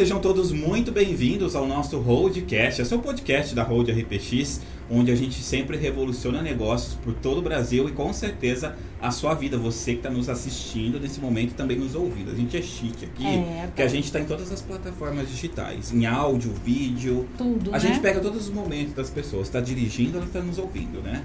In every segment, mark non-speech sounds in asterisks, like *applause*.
sejam todos muito bem-vindos ao nosso Roadcast, é o podcast da Road RPX, onde a gente sempre revoluciona negócios por todo o Brasil e com certeza a sua vida, você que está nos assistindo nesse momento também nos ouvindo. A gente é chique aqui, É, porque a gente está em todas as plataformas digitais, em áudio, vídeo. Tudo, A né? gente pega todos os momentos das pessoas, está dirigindo, ela está nos ouvindo, né?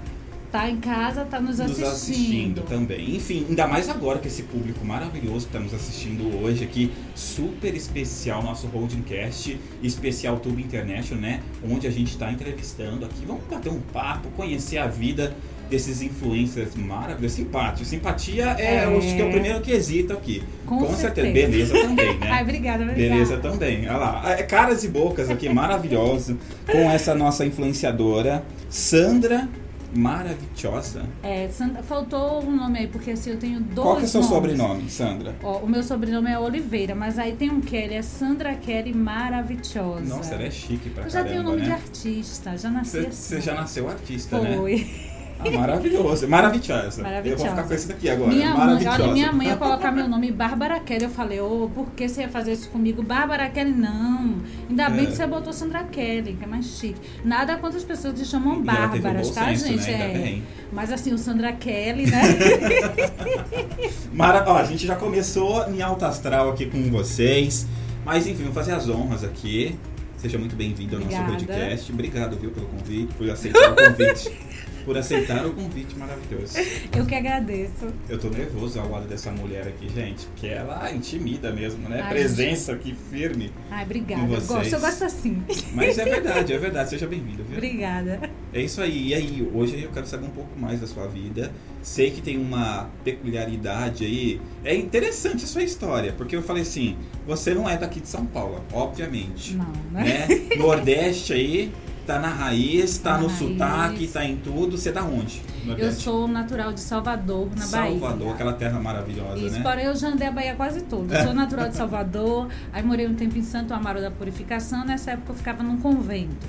Tá em casa, tá nos nos assistindo. assistindo também. Enfim, ainda mais agora que esse público maravilhoso que está nos assistindo hoje aqui, super especial, nosso Holdingcast, especial Tube International, né? Onde a gente está entrevistando aqui. Vamos bater um papo, conhecer a vida desses influencers maravilhosos. Simpatia. Simpatia é, É. acho que é o primeiro quesito aqui. Com certeza. certeza. Beleza também, né? *laughs* Ai, obrigada, obrigada. Beleza também. Olha lá. É, Caras e bocas aqui, maravilhoso. com essa nossa influenciadora, Sandra Maravilhosa. É, Sandra, faltou um nome aí, porque assim, eu tenho dois Qual que é o seu nomes. sobrenome, Sandra? Ó, o meu sobrenome é Oliveira, mas aí tem um Kelly, é Sandra Kelly Maravilhosa. Nossa, ela é chique pra Eu já caramba, tenho o nome de né? artista, já nasci Você assim. já nasceu artista, né? Foi. Ah, maravilhoso. Maravilhosa. Maravilhosa. Eu vou ficar com esse daqui agora. Minha mãe, maravilhosa. olha, minha mãe ia colocar meu nome Bárbara Kelly. Eu falei, ô, por que você ia fazer isso comigo? Bárbara Kelly, não. Ainda bem É. que você botou Sandra Kelly, que é mais chique. Nada contra as pessoas que chamam E um Bárbaras, tá, senso, gente? né? É. Mas assim, o Sandra Kelly, né? *laughs* Mara... Ó, a gente já começou em alta astral aqui com vocês. Mas enfim, vou fazer as honras aqui. Seja muito bem-vindo ao nosso Obrigada. podcast. Obrigado, viu, pelo convite, por aceitar o convite. *laughs* por aceitar o convite maravilhoso. Eu que agradeço. Eu tô nervoso ao lado dessa mulher aqui, gente, porque ela intimida mesmo, né? Ai, Presença aqui firme. Ai, obrigada. Eu gosto, eu gosto assim. Mas é verdade, é verdade. Seja bem-vindo, viu? Obrigada. É isso aí. E aí, hoje eu quero saber um pouco mais da sua vida. Sei que tem uma peculiaridade aí. É interessante a sua história, porque eu falei assim: você não é daqui de São Paulo, obviamente. Não, né? Né? Nordeste aí, tá na raiz, tá Na no raiz. sotaque, tá em tudo. Você da onde? Eu sou natural de Salvador, na Bahia. Salvador, aquela terra maravilhosa, Isso, né? porém eu já andei a Bahia quase toda. Eu sou *laughs* natural de Salvador, aí morei um tempo em Santo Amaro da Purificação. Nessa época eu ficava num convento.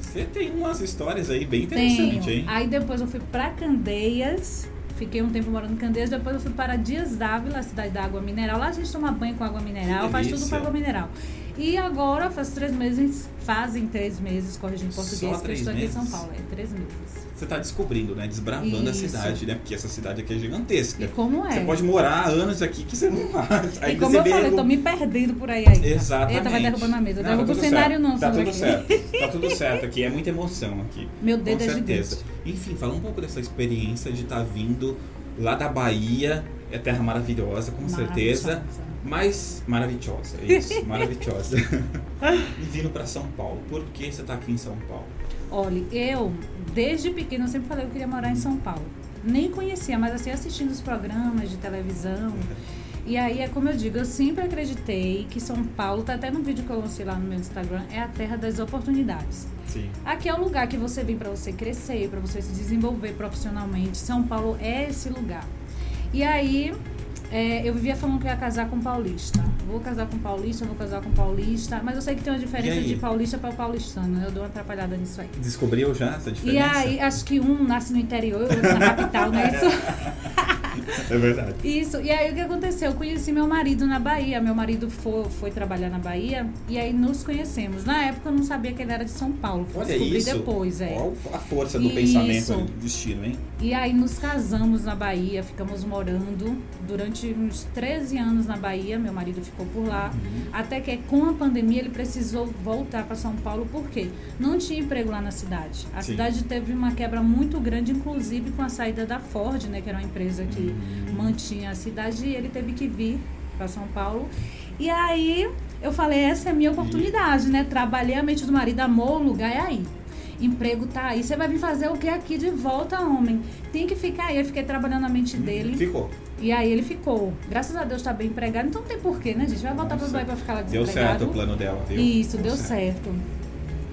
Você tem umas histórias aí bem interessantes, Tenho. hein? Aí depois eu fui pra Candeias. Fiquei um tempo morando em Candeias, depois eu fui para Dias d'Ávila, cidade da água mineral. Lá a gente toma banho com água mineral, faz tudo com água mineral. E agora faz três meses, fazem três meses, corrigindo em Só português, que eu três estou aqui em São meses? Paulo. É, três meses. Você tá descobrindo, né? Desbravando a Isso. cidade, né? Porque essa cidade aqui é gigantesca. E como é? Você pode morar anos aqui que você não acha. *laughs* e Ainda como eu falei, eu tô me perdendo por aí ainda. Exatamente. Eita, vai derrubando a mesa. Derruba tá o cenário certo. não, Tá tudo aqui. certo. Tá tudo certo aqui. É muita emoção aqui. Meu dedo Com é certeza. gigante. Enfim, fala um pouco dessa experiência de estar vindo lá da Bahia. É terra maravilhosa, com certeza. Mas maravilhosa, *laughs* isso, maravilhosa. e vindo pra São Paulo. Por que você tá aqui em São Paulo? Olha, eu, desde pequena, eu sempre falei que eu queria morar em São Paulo. Nem conhecia, mas assim, assistindo os programas de televisão. E aí, é como eu digo, eu sempre acreditei que São Paulo, tá até no vídeo que eu lancei lá no meu Instagram, é a terra das oportunidades. Sim. Aqui é o lugar que você vem para você crescer, para você se desenvolver profissionalmente. São Paulo é esse lugar. E aí, é, eu vivia falando que eu ia casar com paulista. Vou casar com paulista, vou casar com paulista. Mas eu sei que tem uma E diferença de paulista para paulistano. Eu dou uma atrapalhada nisso aí. Descobriu já essa E diferença? aí, acho que um nasce no interior, outro na capital, *laughs* não é isso? É verdade. Isso. E aí o que aconteceu? Eu conheci meu marido na Bahia. Meu marido foi, foi trabalhar na Bahia e aí nos conhecemos. Na época eu não sabia que ele era de São Paulo. Olha descobrir isso. depois, é. Olha a força do Isso. pensamento do destino, hein? E aí nos casamos na Bahia, ficamos morando durante uns 13 anos na Bahia. Meu marido ficou por lá. Uhum. Até que com a pandemia ele precisou voltar para São Paulo, por quê? Não tinha emprego lá na cidade. A Sim. cidade teve uma quebra muito grande, inclusive com a saída da Ford, né, que era uma empresa que Uhum. Mantinha a cidade, e ele teve que vir para São Paulo. E aí eu falei, essa é a minha oportunidade, né? Trabalhei a mente do marido, amor, o lugar é aí. Emprego tá aí. Você vai vir fazer o que aqui de volta, homem? Tem que ficar aí. Eu fiquei trabalhando na mente dele. Ficou. E aí ele ficou. Graças a Deus tá bem empregado. Então não tem porquê, né, gente? Vai voltar pro Nossa. Dubai pra ficar lá Deu desempregado. certo o plano dela, viu? Isso, deu certo.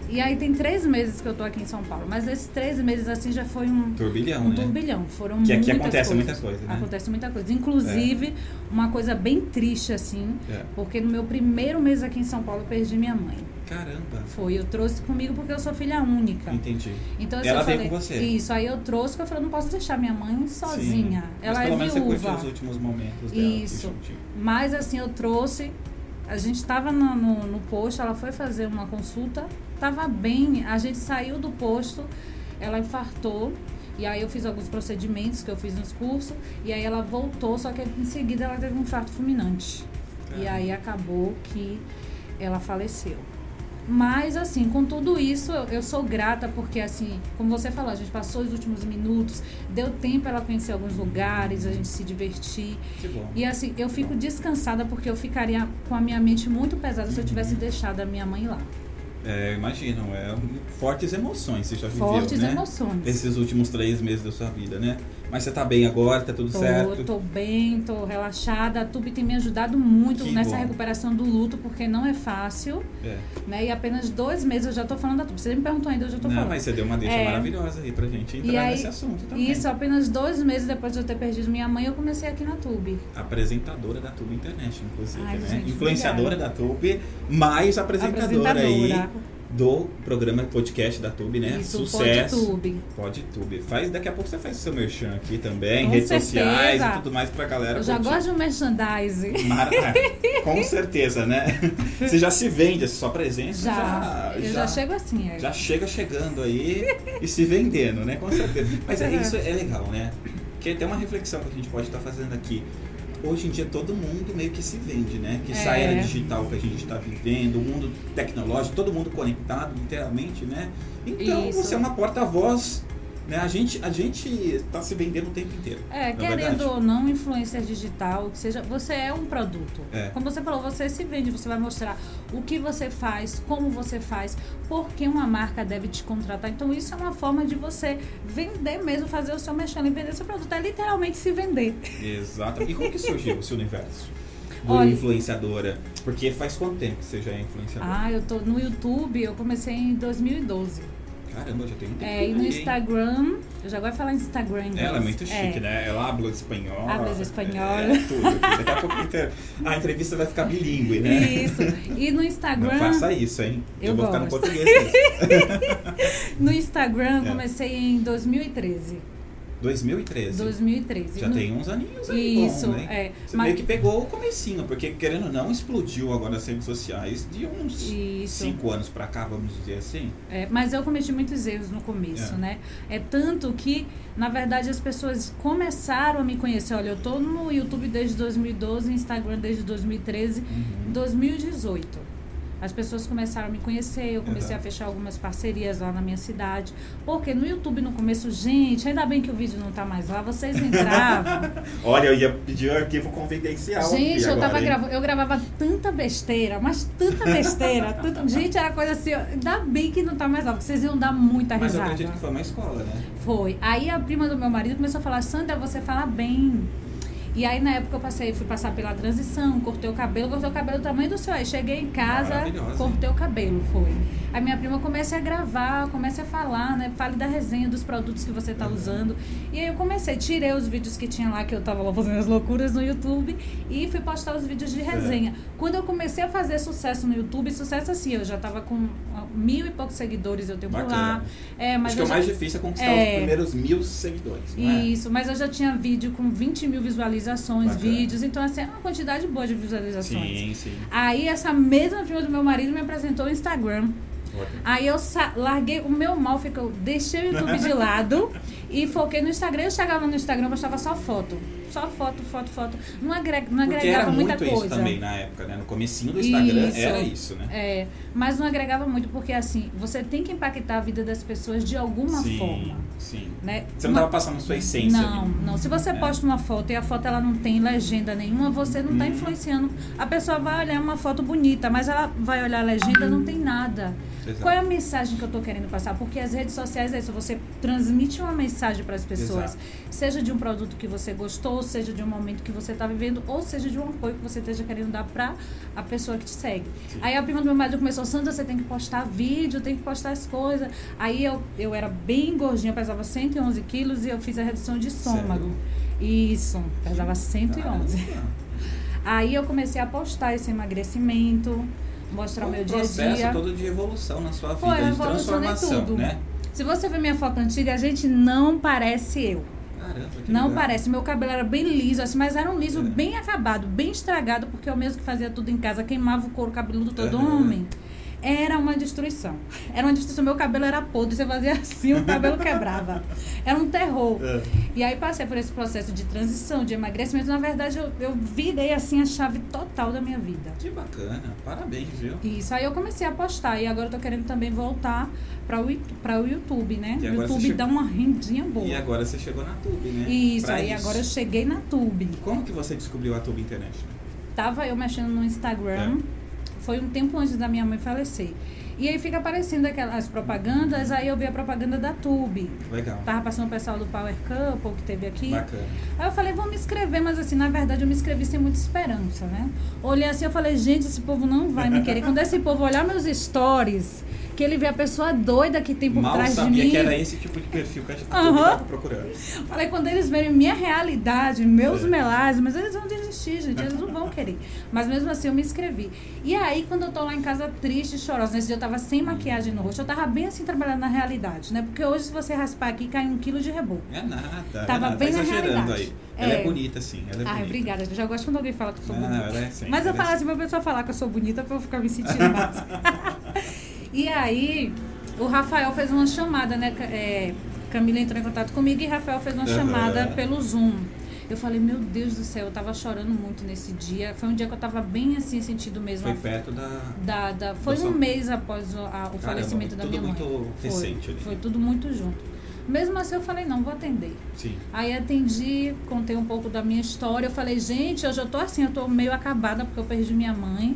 E aí tem três meses que eu tô aqui em São Paulo. Mas esses três meses assim já foi um, Turbilhão, um né? turbilhão. Foram Que aqui acontece coisas. muita coisa, né? Acontece muita coisa. Inclusive, uma coisa bem triste, assim, É. porque no meu primeiro mês aqui em São Paulo eu perdi minha mãe. Caramba. Foi, eu trouxe comigo porque eu sou filha única. Entendi. Então assim, Ela eu veio falei, com você. Isso, aí eu trouxe porque eu falei, não posso deixar minha mãe sozinha. Sim. Ela Mas pelo é menos você curtiu viúva. os últimos momentos dela. Isso. Mas assim, eu trouxe a gente estava no, no, no posto, ela foi fazer uma consulta, estava bem, a gente saiu do posto, ela infartou. E aí eu fiz alguns procedimentos que eu fiz nos cursos, e aí ela voltou, só que em seguida ela teve um infarto fulminante. E aí acabou que ela faleceu. Mas, assim, com tudo isso, eu, eu sou grata porque, assim, como você falou, a gente passou os últimos minutos, deu tempo ela conhecer alguns lugares, a gente se divertir. Que bom. E, assim, eu fico descansada porque eu ficaria com a minha mente muito pesada se eu tivesse deixado a minha mãe lá. É, imagino, é fortes emoções você já viveu, Fortes né? emoções. Esses últimos três meses da sua vida, né? Mas você tá bem agora, tá tudo Tô, certo? tô bem, tô relaxada. A Tube tem me ajudado muito Que nessa bom. recuperação do luto, porque não é fácil, É. né? E apenas dois meses eu já tô falando da Tube. Você me perguntou ainda, eu já tô Não, falando. mas você deu uma deixa É. maravilhosa aí pra gente entrar aí, nesse assunto também. Isso, apenas dois meses depois de eu ter perdido minha mãe, eu comecei aqui na Tube. Apresentadora da Tube Internet, inclusive, Ai, né? gente, Influenciadora da Tube, mais apresentadora, aí do programa podcast da Tube, né? Isso, Sucesso. PodTube. Pode Tube. Faz, daqui a pouco você faz o seu merchan aqui também, Com redes certeza. sociais e tudo mais pra galera Eu já curtir. gosto de merchandising. Mara- *laughs* é, Com certeza, né? *laughs* Você já se vende, a sua presença já, Já, eu já, chego assim. é. já chega chegando aí e se vendendo, né? Com certeza. Mas é, *laughs* isso é legal, né? Porque tem uma reflexão que a gente pode estar fazendo aqui. Hoje em dia todo mundo meio que se vende, né? Que essa É. era digital que a gente está vivendo, o mundo tecnológico, todo mundo conectado, literalmente, né? Então Isso. você é uma porta-voz, né? A gente a gente está se vendendo o tempo inteiro. É, não querendo verdade? ou não, influencer digital, que seja, você é um produto. É. Como você falou, você se vende, você vai mostrar o que você faz, como você faz, por que uma marca deve te contratar. Então, isso é uma forma de você vender mesmo, fazer o seu mexendo e vender seu produto. É literalmente se vender. Exato. E como que surgiu esse universo? Do Olha- influenciadora? Porque faz quanto tempo que você já é influenciadora? Ah, eu tô no YouTube, eu comecei em 2012. Caramba, já tem um tempo. É, e no Instagram, eu já gosto de falar em Instagram. Ela é muito É. chique, né? Ela habla espanhol. Hablas espanhol. É, tudo. Daqui a pouco a entrevista vai ficar bilíngue, né? Isso. E no Instagram. Não faça isso, hein? Eu, Eu vou ficar no gosto. português. *laughs* No Instagram, É. comecei em 2013. 2013. 2013. Já No- tem uns aninhos aí, Isso, né? é. Você Mas- meio que pegou o comecinho, porque querendo ou não, explodiu agora as redes sociais de uns Isso. cinco anos pra cá, vamos dizer assim. É, mas eu cometi muitos erros no começo, É. né? É tanto que, na verdade, as pessoas começaram a me conhecer. Olha, eu tô no YouTube desde 2012, Instagram desde 2013, Uhum. em 2018. As pessoas começaram a me conhecer, eu comecei Uhum. a fechar algumas parcerias lá na minha cidade. Porque no YouTube, no começo, gente, ainda bem que o vídeo não tá mais lá, vocês entravam. *laughs* Olha, eu ia pedir o arquivo confidencial. Gente, eu agora, tava gravando, eu gravava tanta besteira, mas tanta besteira. *laughs* tanta- gente, era coisa assim, ainda bem que não tá mais lá, porque vocês iam dar muita Mas eu risada. acredito que foi uma escola, né? Foi. Aí a prima do meu marido começou a falar, Sandra, você fala bem. E aí na época eu passei, fui passar pela transição, cortei o cabelo, cortei o cabelo do tamanho do seu. Aí cheguei em casa, cortei o cabelo, foi. Aí minha prima comece a gravar, comece a falar, né? Fale da resenha dos produtos que você tá Uhum. usando. E aí eu comecei, tirei os vídeos que tinha lá, que eu tava lá fazendo as loucuras no YouTube, e fui postar os vídeos de resenha. Quando eu comecei a fazer sucesso no YouTube, sucesso assim, eu já tava com mil e poucos seguidores, eu tenho por lá. Bacana. É, mas Acho que eu o mais difícil é conquistar É. os primeiros mil seguidores, é? isso, mas eu já tinha vídeo com 20 mil visualizações, Bacana. vídeos, então assim, é uma quantidade boa de visualizações. Sim, sim. Aí essa mesma prima do meu marido me apresentou o Instagram. Aí eu larguei, o meu mal ficou, deixei o YouTube de lado *laughs* e foquei no Instagram. Eu chegava no Instagram, postava só foto. Só foto, foto, foto. Não, agreg, não Porque agregava era muita muito coisa. isso também na época, né? No comecinho do Instagram Isso. era isso, né? É, mas não agregava muito, porque assim, você tem que impactar a vida das pessoas de alguma sim, forma. sim. Né? Você não estava passando sua essência Não, ali. não. Se você É. posta uma foto e a foto ela não tem legenda nenhuma, você não está Hum. influenciando. A pessoa vai olhar uma foto bonita, mas ela vai olhar a legenda não tem nada. Exato. Qual é a mensagem que eu estou querendo passar? Porque as redes sociais é isso, você transmite uma mensagem para as pessoas, Exato. seja de um produto que você gostou, seja de um momento que você está vivendo, ou seja de um apoio que você esteja querendo dar para a pessoa que te segue. Sim. Aí a prima do meu marido começou, Sandra, você tem que postar vídeo, tem que postar as coisas. Aí eu, eu era bem gordinha, pesava 111 quilos e eu fiz a redução de estômago. Isso, pesava 111. Caramba. Aí eu comecei a postar esse emagrecimento, mostrar o meu dia a processo dia. todo de evolução na sua vida, Foi, de transformação, né? Se você ver minha foto antiga, a gente não parece eu. Caramba, Não legal. parece, meu cabelo era bem liso, assim, mas era um liso É. bem acabado, bem estragado, porque eu mesmo que fazia tudo em casa, queimava o couro cabeludo todo Aham. homem. Era uma destruição. Era uma destruição. Meu cabelo era podre, você fazia assim, o cabelo quebrava. Era um terror. É. E aí passei por esse processo de transição, de emagrecimento. Na verdade, eu, eu virei assim a chave total da minha vida. Que bacana, parabéns, viu? Isso, aí eu comecei a postar e agora eu tô querendo também voltar para o, pra o YouTube, né? O YouTube chegou- dá uma rendinha boa. E agora você chegou na Tube, né? Isso, Pra aí isso. agora eu cheguei na Tube. Como que você descobriu a Tube International? Tava eu mexendo no Instagram, foi um tempo antes da minha mãe falecer. E aí fica aparecendo aquelas propagandas, aí eu vi a propaganda da Tube. Legal. Tava passando o pessoal do Power Couple que teve aqui. Bacana. Aí eu falei, vou me inscrever, mas assim, na verdade eu me inscrevi sem muita esperança, né? Olhei assim, eu falei, gente, esse povo não vai me querer. Quando esse povo olhar meus stories, que ele vê a pessoa doida que tem por Mal trás de sabia mim. que era esse tipo de perfil que a gente tava procurando. Falei, quando eles verem minha realidade, meus É. melasmas, mas eles vão desistir, gente, eles não vão querer. Mas mesmo assim eu me inscrevi. E aí, quando eu tô lá em casa triste, chorosa, nesse dia eu tava sem maquiagem no rosto, eu tava bem assim trabalhando na realidade, né? Porque hoje, se você raspar aqui, cai um quilo de reboco. É nada. Tava é nada. bem tá na realidade. aí. Ela é É. bonita, sim. Ela é Ai, bonita. obrigada. Eu já gosto quando alguém fala que eu sou Não, bonita. ela é, sim, Mas eu é falo assim pra pessoa falar que eu sou bonita pra eu ficar me sentindo mais. *laughs* e aí, o Rafael fez uma chamada, né? É, Camila entrou em contato comigo e Rafael fez uma Aham. chamada pelo Zoom. Eu falei, meu Deus do céu, eu tava chorando muito nesse dia. Foi um dia que eu tava bem assim, sentindo mesmo. Foi a- perto da. da, da- foi Nossa. um mês após o, a- o falecimento da tudo minha mãe. muito Foi, recente ali. Foi tudo muito junto. Mesmo assim, eu falei, não, vou atender. Sim. Aí atendi, contei um pouco da minha história. Eu falei, gente, hoje eu tô assim, eu tô meio acabada porque eu perdi minha mãe.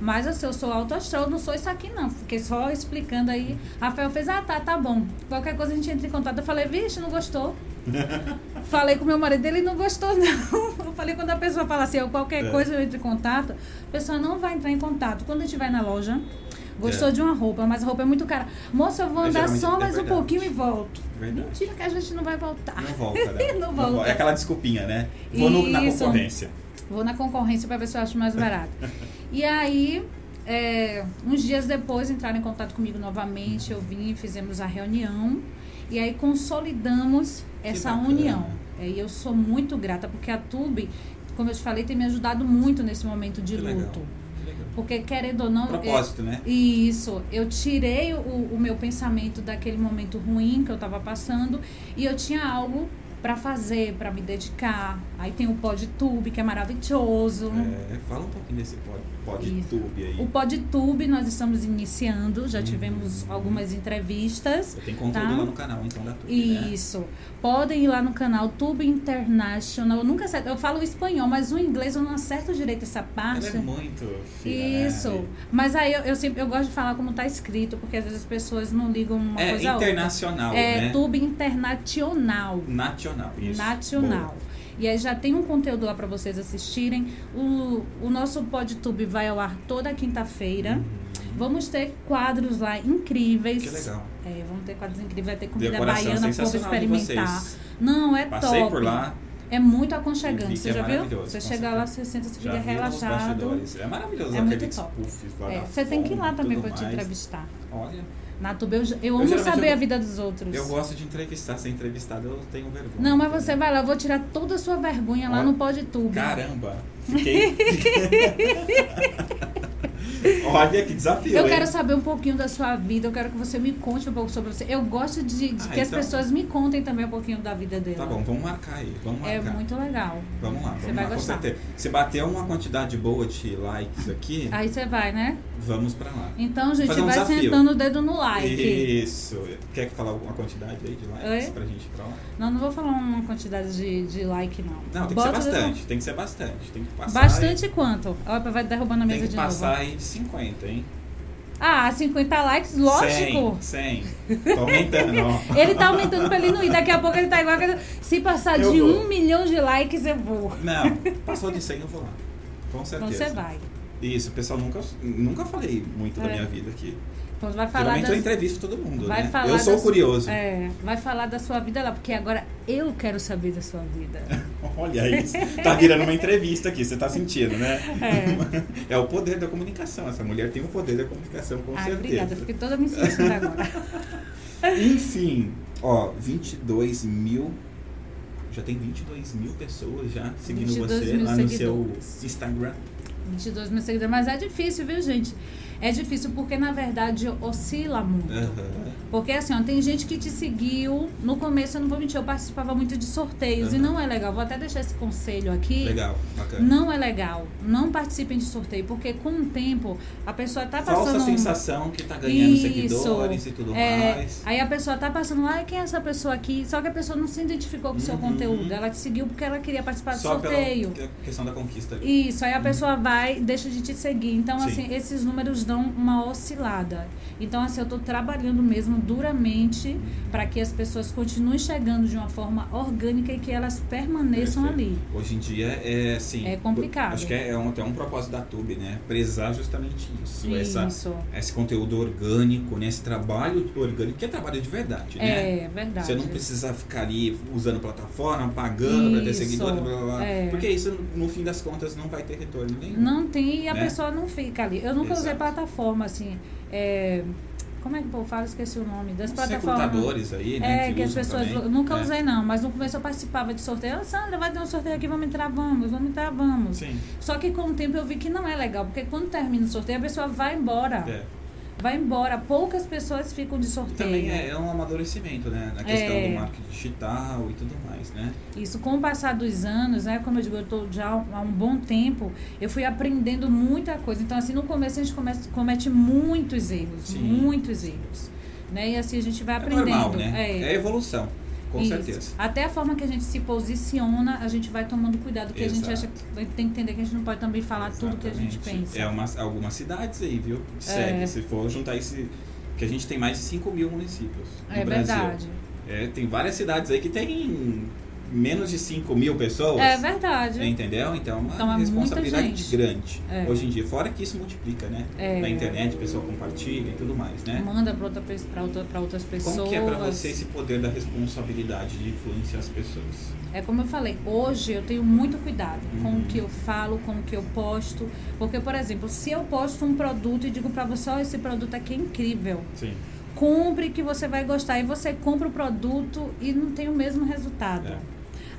Mas assim, eu sou alto astral, não sou isso aqui não. Fiquei só explicando aí. Rafael fez, ah, tá, tá bom. Qualquer coisa a gente entra em contato. Eu falei, vixe, não gostou. *laughs* falei com meu marido, ele não gostou, não. Eu falei, quando a pessoa fala assim, eu, qualquer É. coisa eu entro em contato, a pessoa não vai entrar em contato. Quando a gente vai na loja, gostou É. de uma roupa, mas a roupa é muito cara. Moça, eu vou Mas andar só é mais um verdade. pouquinho e volto. Verdade. Mentira que a gente não vai voltar. Não volta, né? *laughs* Não volta. É aquela desculpinha, né? Vou no- na concorrência. Vou na concorrência para ver se eu acho mais barato. *laughs* e aí, é, uns dias depois, entraram em contato comigo novamente. Eu vim, fizemos a reunião. E aí consolidamos essa bacana. união. É, e eu sou muito grata, porque a Tube, como eu te falei, tem me ajudado muito nesse momento de Que luto. Legal. Porque querendo ou não. Propósito, né? Isso, eu tirei o, o meu pensamento daquele momento ruim que eu estava passando e eu tinha algo para fazer, para me dedicar. Aí tem o PodTube, que é maravilhoso. É, fala um pouquinho desse pod. PodTube aí. O PodTube nós estamos iniciando, já Uhum. tivemos algumas entrevistas. Tem conteúdo Tá. lá no canal, então, da Tube, né? Isso. Podem ir lá no canal Tube International. Eu nunca acerto, eu falo espanhol, mas o inglês eu não acerto direito essa parte. Ela é muito fina, Isso. né? Mas aí eu, eu sempre eu gosto de falar como tá escrito, porque às vezes as pessoas não ligam uma É coisa a outra. internacional, É né? Tube Internacional. Nacional, isso. Nacional. E aí já tem um conteúdo lá para vocês assistirem. O, o nosso PodTube vai ao ar toda quinta-feira. Boa. Uhum. Vamos ter quadros lá incríveis. Que legal. É, vamos ter quadros incríveis, vai ter comida Decoração baiana de experimentar. Não, é Passei top. por lá, É muito aconchegante. Você é já viu? maravilhoso, Você chega lá, você senta, você já fica relaxado. É maravilhoso É muito top. puffs É, você tem que ir lá também para te entrevistar. Olha, Na Tube, eu, eu amo geralmente saber eu- a vida dos outros. eu gosto de entrevistar. Ser entrevistado eu tenho vergonha. Não, mas você vai lá, eu vou tirar toda a sua vergonha lá Olha, no PodTube. Caramba, fiquei... *laughs* Olha que desafio, Eu hein? quero saber um pouquinho da sua vida, eu quero que você me conte um pouco sobre você. Eu gosto de, de Ah, que as então- pessoas me contem também um pouquinho da vida dela. Tá bom, vamos marcar aí. Vamos É marcar. muito legal. Vamos lá, Você vamos vai lá, com gostar. certeza. Se bater uma quantidade boa de likes aqui, Aí você vai, né? vamos pra lá. Então, gente, um vai desafio. sentando o dedo no like. Isso. Quer falar alguma quantidade aí de likes Oi? pra gente ir pra lá? Não, não vou falar uma quantidade de, de like, não. Não, tem Bota que ser bastante. Tem que ser bastante. Tem que passar. Bastante quanto? Ó, vai derrubando a mesa Tem que de passar de 50, hein? Ah, 50 likes, lógico. 100, 100. Tô aumentando, ó. *laughs* Ele tá aumentando pra ele não ir. Daqui a pouco ele tá igual. que- Se passar Eu de vou. um milhão de likes, eu vou. Não, passou de 100 eu vou lá. Com Então certeza. você vai. Isso, pessoal, nunca, nunca falei muito da É. minha vida aqui. Então vai falar Geralmente das... eu entrevisto todo mundo, Vai né? Eu sou das- curioso. É, vai falar da sua vida lá, porque agora eu quero saber da sua vida. *laughs* Olha isso. Tá virando uma entrevista aqui, você tá sentindo, né? É. *laughs* É o poder da comunicação. Essa mulher tem o poder da comunicação, com certeza. obrigada. Fiquei toda me sentindo agora. *laughs* Enfim, ó, 22 mil já tem 22 mil pessoas já seguindo 22 você lá no seguidores. seu Instagram. 22 mil seguidores. Mas é difícil, viu, gente? É difícil porque, na verdade, oscila muito. Aham. Porque assim, ó, tem gente que te seguiu. No começo, eu não vou mentir, eu participava muito de sorteios. E Aham. não é legal. Vou até deixar esse conselho aqui. Legal, bacana. Não é legal. Não participem de sorteio. Porque com o tempo, a pessoa tá passando. Falsa um- sensação que tá ganhando Isso. seguidores e tudo É, mais. Aí a pessoa tá passando lá, "Ai, quem é essa pessoa aqui? Só que a pessoa não se identificou com o seu Uhum. conteúdo. Ela te seguiu porque ela queria participar do Só sorteio. pela que- questão da conquista ali. Isso, aí a pessoa vai, deixa de te seguir. Então, Sim. assim, esses números dão uma oscilada. Então, assim, eu tô trabalhando mesmo duramente para que as pessoas continuem chegando de uma forma orgânica e que elas permaneçam Perfeito. ali. Hoje em dia é assim. É complicado. Acho que é, é um, até um propósito da Tube, né? Prezar justamente isso. Essa, Isso. esse conteúdo orgânico, né? Esse trabalho orgânico, que é trabalho de verdade, né? É, verdade. Você não precisa ficar ali usando plataforma, pagando para ter Isso. seguidor, blá, blá, blá. É. porque isso, no fim das contas, não vai ter retorno nenhum. Não tem e a Né? pessoa não fica ali. Eu nunca usei Exato. plataforma, assim. é, Como é que o povo fala? Esqueci o nome. Das Os plataformas. recrutadores aí, né? É, que as usam pessoas. também, nunca né? usei, não, mas no começo eu participava de sorteio. Ah, Sandra, vai ter um sorteio aqui, vamos entrar, vamos, vamos entrar, vamos. Sim. Só que com o tempo eu vi que não é legal, porque quando termina o sorteio, a pessoa vai embora. É. Vai embora. Poucas pessoas ficam de E sorteio. também é, é um amadurecimento, né? Na questão É. do marketing digital e tudo mais, né? Isso, com o passar dos anos, né? Como eu digo, eu estou já há um bom tempo, eu fui aprendendo muita coisa. Então, assim, no começo a gente comete, comete muitos erros, Sim. muitos erros. Né? E assim a gente vai É aprendendo. normal, né? É. É evolução, com Isso. certeza. Até a forma que a gente se posiciona, a gente vai tomando cuidado, porque a gente Exato. acha que tem que entender que a gente não pode também falar tudo que a gente Exatamente. pensa. É umas, algumas cidades aí, viu? Que segue. É. Se for juntar esse. Que a gente tem mais de 5 mil municípios no É Brasil. verdade. É, tem várias cidades aí que tem menos de 5 mil pessoas. É verdade. Entendeu? Então é uma Então, é responsabilidade grande. É. Hoje em dia, fora que isso multiplica, né? É. Na internet, o pessoal compartilha e tudo mais, né? Manda para outra, pra outra, pra outras pessoas. Como que é pra você esse poder da responsabilidade de influenciar as pessoas? É como eu falei, hoje eu tenho muito cuidado com Uhum. o que eu falo, com o que eu posto. Porque, por exemplo, se eu posto um produto e digo pra você, ó, esse produto aqui é incrível. Sim. Compre que você vai gostar. E você compra o produto e não tem o mesmo resultado. É.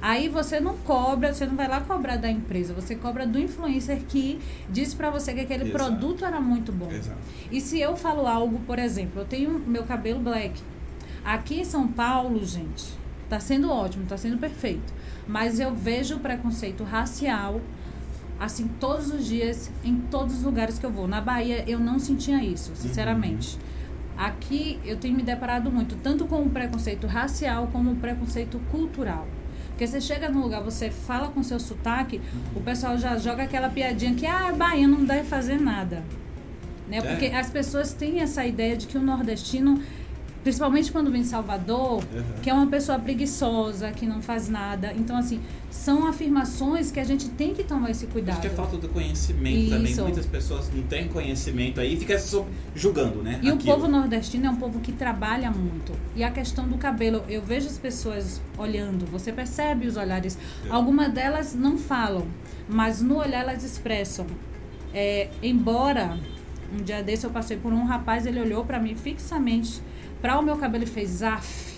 Aí você não cobra, você não vai lá cobrar da empresa, você cobra do influencer que disse pra você que aquele Exato. produto era muito bom. Exato. E se eu falo algo, por exemplo, eu tenho meu cabelo black. Aqui em São Paulo, gente, tá sendo ótimo, tá sendo perfeito. Mas eu vejo o preconceito racial, assim, todos os dias, em todos os lugares que eu vou. Na Bahia, eu não sentia isso, sinceramente. Aqui, eu tenho me deparado muito, tanto com o preconceito racial, como o preconceito cultural. Porque você chega num lugar, você fala com seu sotaque, o pessoal já joga aquela piadinha que, ah, baiano não deve fazer nada. Né? É. Porque as pessoas têm essa ideia de que o nordestino, principalmente quando vem em Salvador, Uhum. que é uma pessoa preguiçosa, que não faz nada. Então, assim, são afirmações que a gente tem que tomar esse cuidado. Acho que é falta do conhecimento também. Isso. Muitas pessoas não têm conhecimento aí e ficam julgando, né? E o aquilo. povo nordestino é um povo que trabalha muito. E a questão do cabelo, eu vejo as pessoas olhando, você percebe os olhares. É. Algumas delas não falam, mas no olhar elas expressam. É, embora um dia desse eu passei por um rapaz, ele olhou pra mim fixamente para o meu cabelo e fez af.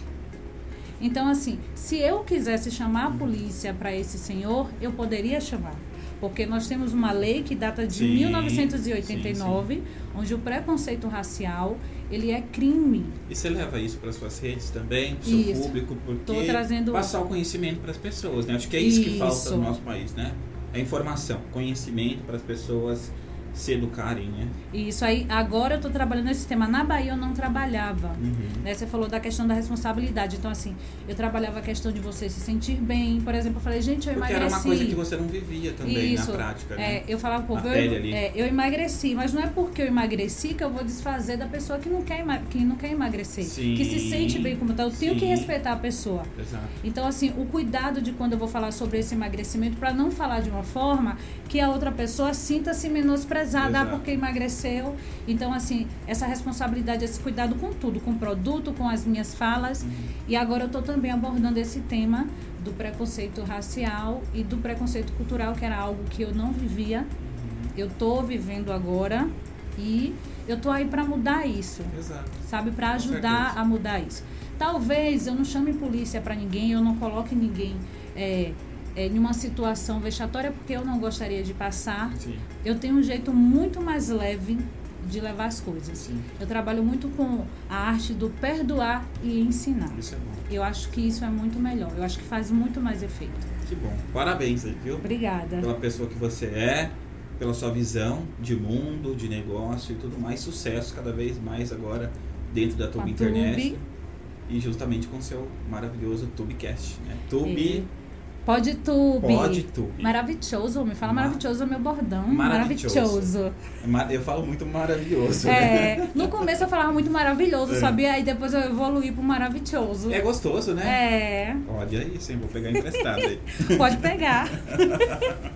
Então assim, se eu quisesse chamar a polícia para esse senhor, eu poderia chamar. Porque nós temos uma lei que data de Sim, 1989, onde o preconceito racial, ele é crime. E você leva isso para suas redes também, para o seu Isso. público, porque trazendo- passar o conhecimento para as pessoas, né? Acho que é isso, que falta Isso. no nosso país, né? É informação, conhecimento para as pessoas se educarem, né? Isso aí, agora eu estou trabalhando nesse tema. Na Bahia eu não trabalhava. Uhum. Né? Você falou da questão da responsabilidade. Então, assim, eu trabalhava a questão de você se sentir bem. Por exemplo, eu falei, gente, eu Porque emagreci. era uma coisa que você não vivia também Isso. na prática, né? É, eu falava, pô, eu, é, eu emagreci, mas não é porque eu emagreci que eu vou desfazer da pessoa que não quer, que não quer emagrecer. Sim. Que se sente bem como tá. Eu tenho que Sim. respeitar a pessoa. Exato. Então, assim, o cuidado de quando eu vou falar sobre esse emagrecimento, para não falar de uma forma que a outra pessoa sinta-se menosprezada ah, Exato. porque emagreceu. Então, assim, essa responsabilidade, esse cuidado com tudo, com o produto, com as minhas falas. E agora eu estou também abordando esse tema do preconceito racial e do preconceito cultural, que era algo que eu não vivia. Eu estou vivendo agora e eu tô aí para mudar isso Exato. sabe, para ajudar a mudar isso. Talvez eu não chame polícia para ninguém, eu não coloque ninguém é, é, em uma situação vexatória, porque eu não gostaria de passar, Sim, eu tenho um jeito muito mais leve de levar as coisas. sim. Eu trabalho muito com a arte do perdoar e ensinar. Isso é bom. Eu acho que isso é muito melhor. Eu acho que faz muito mais efeito. Que bom. Parabéns aí, viu? Obrigada. Pela pessoa que você é, pela sua visão de mundo, de negócio e tudo mais. Sucesso cada vez mais agora dentro da Tube Internet. Tube. E justamente com seu maravilhoso Tubecast, né? Tube, Pode tube. pode Tube. Maravilhoso, me fala Ma- maravilhoso é meu bordão. Maravilhoso. Maravilhoso. É Eu falo muito maravilhoso. né? É, no começo eu falava muito maravilhoso, É. sabia? Aí depois eu evoluí pro maravilhoso. É gostoso, né? É, Olha isso, hein? Vou pegar emprestado aí. *laughs* pode pegar. *laughs*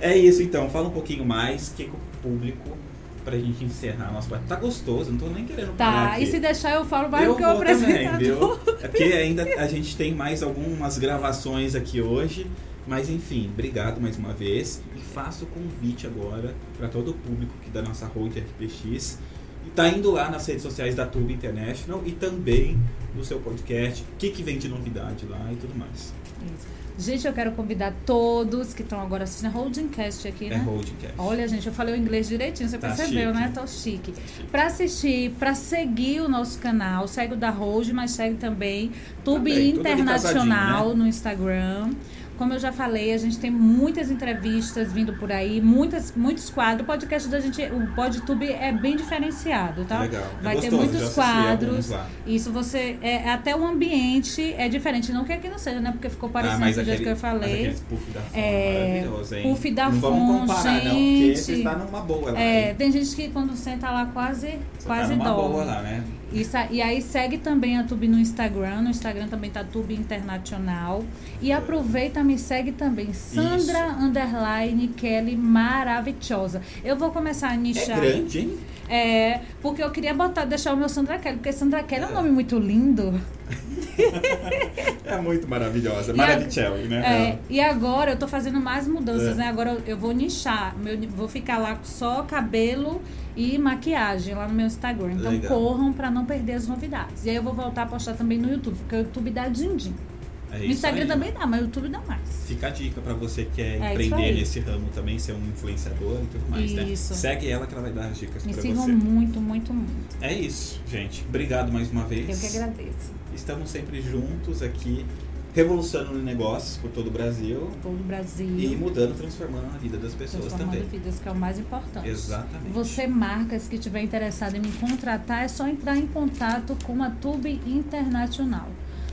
É isso então, fala um pouquinho mais, que o público, pra gente encerrar nosso bate. Tá gostoso, não tô nem querendo parar Tá, aqui. e se deixar eu falo mais eu do que também, apresentador. viu? *laughs* É porque ainda a gente tem mais algumas gravações aqui hoje. Mas enfim, obrigado mais uma vez. E faço o convite agora para todo o público aqui da nossa Road RPX. E tá indo lá nas redes sociais da Tube International e também no seu podcast. O que, que vem de novidade lá e tudo mais. Isso. Gente, eu quero convidar todos que estão agora assistindo a Holdingcast aqui, É né? Holdcast. Olha, gente, eu falei o inglês direitinho, você Tá percebeu, chique. né? Tô chique. Pra assistir, pra seguir o nosso canal, segue o da Hold, mas segue também Tube ali Internacional casadinho, no Instagram. Como eu já falei, a gente tem muitas entrevistas vindo por aí, muitas, muitos quadros. O podcast da gente, o PodTube é bem diferenciado, tá? Legal. É Vai ter gostoso, já muitos quadros. Isso você. É, até o ambiente é diferente. Não que aqui não seja, né? Porque ficou Ah, parecendo mas do jeito aquele- que eu Mas falei. aqueles puff da fome É, maravilhoso, hein? puff da não vamos comparar, não, porque gente. você tá numa boa lá. É, hein? tem gente que quando senta lá quase, Você quase tá numa dorme. boa lá, né? Isso, a- e aí segue também a Tube no Instagram. No Instagram também tá Tube Internacional. E aproveita, me segue também. Sandra Underline Kelly Maravilhosa. Eu vou começar a É nichar. grande, hein? É, porque eu queria botar, deixar o meu Sandra Kelly, porque Sandra Kelly é um nome muito lindo. *laughs* É muito maravilhosa. Maravicelli, né? É, e agora eu tô fazendo mais mudanças, É. né? Agora eu, eu vou nichar. Meu, vou ficar lá só cabelo e maquiagem lá no meu Instagram. Então Legal. corram pra não perder as novidades. E aí eu vou voltar a postar também no YouTube, porque o YouTube dá din-din. É Instagram aí. também dá, mas o YouTube dá mais. Fica a dica pra você que quer É empreender nesse ramo também, ser um influenciador e tudo mais, né? Isso. Segue ela que ela vai dar as dicas Me pra sigam você. muito, muito, muito. É isso, gente. Obrigado mais uma vez. Eu que agradeço. Estamos sempre juntos aqui, revolucionando negócios por todo o Brasil Todo o Brasil. e mudando, transformando a vida das pessoas transformando também. vidas, que é o mais importante. Exatamente. Você, marcas que estiver interessado em me contratar, é só entrar em contato com a Tube Internacional.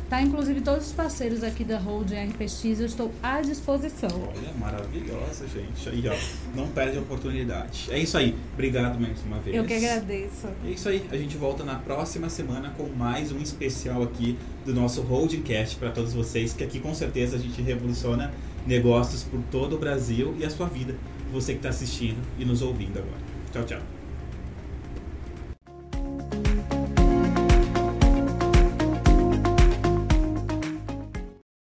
Tá? Inclusive, todos os parceiros aqui da Hold RPX, eu estou à disposição. Olha, maravilhosa, gente. Aí, ó. Não perde a oportunidade. É isso aí. Obrigado mais uma vez. Eu que agradeço. É isso aí. A gente volta na próxima semana com mais um especial aqui do nosso Holding Cast para todos vocês, que aqui com certeza a gente revoluciona negócios por todo o Brasil e a sua vida. Você que está assistindo e nos ouvindo agora. Tchau, tchau.